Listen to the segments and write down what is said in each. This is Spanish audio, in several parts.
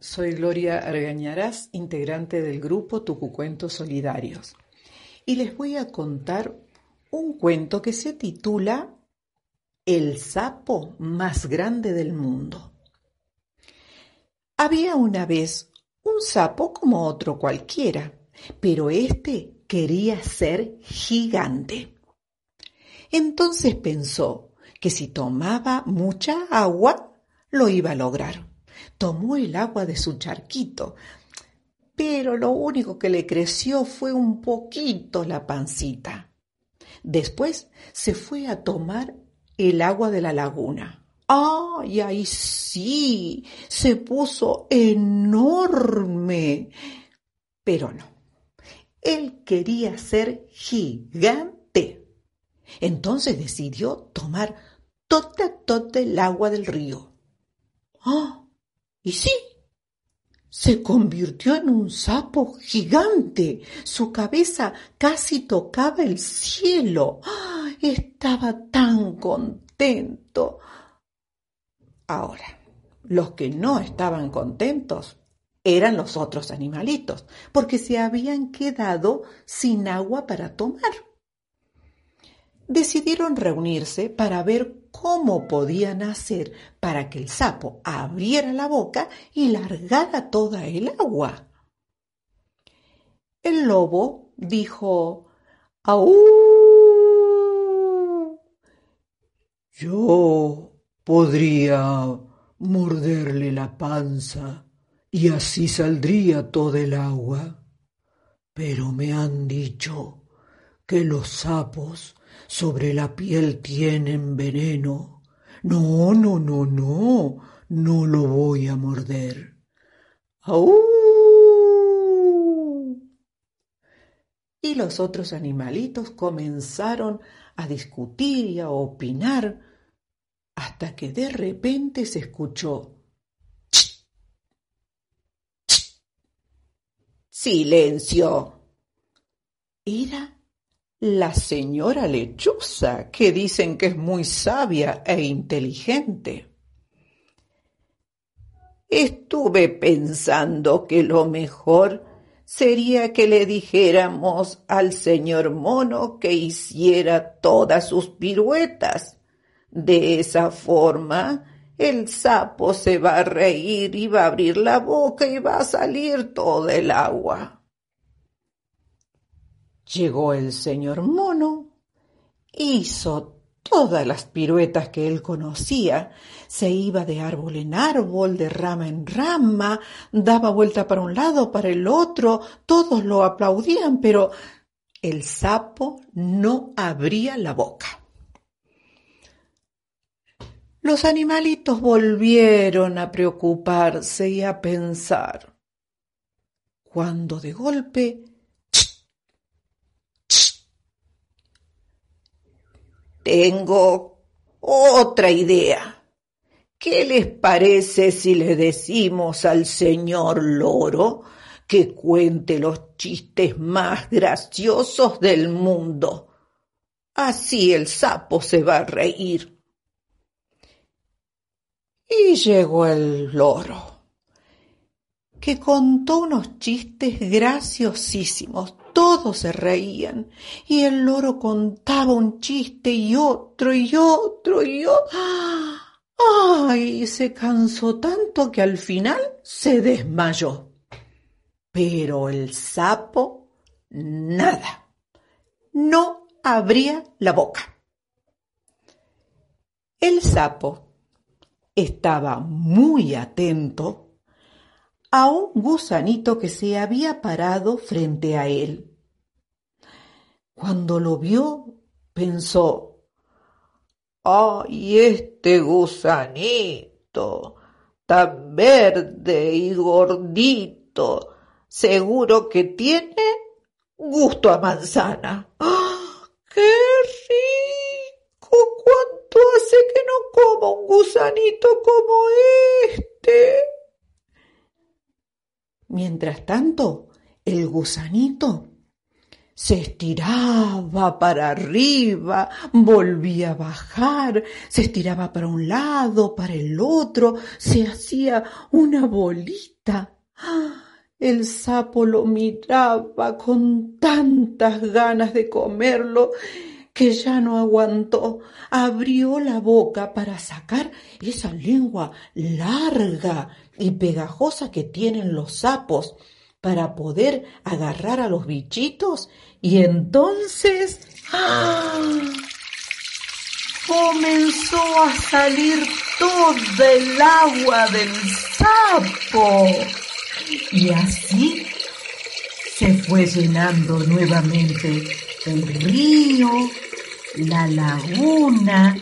soy Gloria Argañarás, integrante del grupo Tucucuentos Solidarios, y les voy a contar un cuento que se titula El sapo más grande del mundo. Había una vez un sapo como otro cualquiera, pero este quería ser gigante. Entonces pensó que si tomaba mucha agua, lo iba a lograr. Tomó el agua de su charquito, pero lo único que le creció fue un poquito la pancita. Después se fue a tomar el agua de la laguna. ¡Ay, ahí sí! Se puso enorme. Pero no. Él quería ser gigante. Entonces decidió tomar toda, toda el agua del río. ¡Ah! Y sí, se convirtió en un sapo gigante. Su cabeza casi tocaba el cielo. ¡Ah! Estaba tan contento. Ahora, los que no estaban contentos eran los otros animalitos, porque se habían quedado sin agua para tomar. Decidieron reunirse para ver cómo podían hacer para que el sapo abriera la boca y largara toda el agua. El lobo dijo, ¡Aú! Yo podría morderle la panza y así saldría todo el agua. Pero me han dicho que los sapos sobre la piel tienen veneno. No, no, no, no, no lo voy a morder. ¡Aú! Y los otros animalitos comenzaron a discutir y a opinar hasta que de repente se escuchó ¡Silencio! Era la señora lechuza, que dicen que es muy sabia e inteligente. Estuve pensando que lo mejor sería que le dijéramos al señor mono que hiciera todas sus piruetas. De esa forma, el sapo se va a reír y va a abrir la boca y va a salir todo el agua. Llegó el señor mono, hizo todas las piruetas que él conocía, se iba de árbol en árbol, de rama en rama, daba vuelta para un lado, para el otro, todos lo aplaudían, pero el sapo no abría la boca. Los animalitos volvieron a preocuparse y a pensar, cuando de golpe Tengo otra idea. ¿Qué les parece si le decimos al señor loro que cuente los chistes más graciosos del mundo? Así el sapo se va a reír. Y llegó el loro, que contó unos chistes graciosísimos, todos se reían y el loro contaba un chiste y otro y otro y otro. ¡Ay! Se cansó tanto que al final se desmayó. Pero el sapo, nada. No abría la boca. El sapo estaba muy atento a un gusanito que se había parado frente a él. Cuando lo vio, pensó, ¡ay, este gusanito! tan verde y gordito, seguro que tiene gusto a manzana. ¡Ah, ¡Qué rico! ¿Cuánto hace que no como un gusanito como este? Mientras tanto, el gusanito se estiraba para arriba, volvía a bajar, se estiraba para un lado, para el otro, se hacía una bolita. El sapo lo miraba con tantas ganas de comerlo que ya no aguantó. Abrió la boca para sacar esa lengua larga y pegajosa que tienen los sapos para poder agarrar a los bichitos y entonces ¡ah! comenzó a salir toda el agua del sapo y así se fue llenando nuevamente el río, la laguna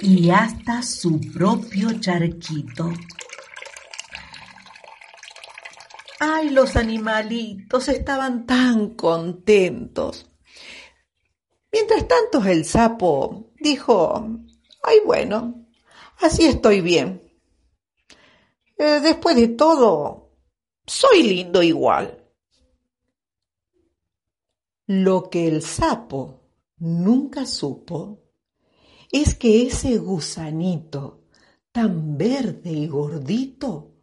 y hasta su propio charquito. Ay, los animalitos estaban tan contentos. Mientras tanto el sapo dijo, ay bueno, así estoy bien. Eh, después de todo, soy lindo igual. Lo que el sapo nunca supo es que ese gusanito tan verde y gordito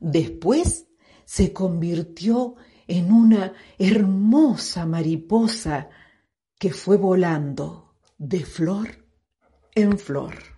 después se convirtió en una hermosa mariposa que fue volando de flor en flor.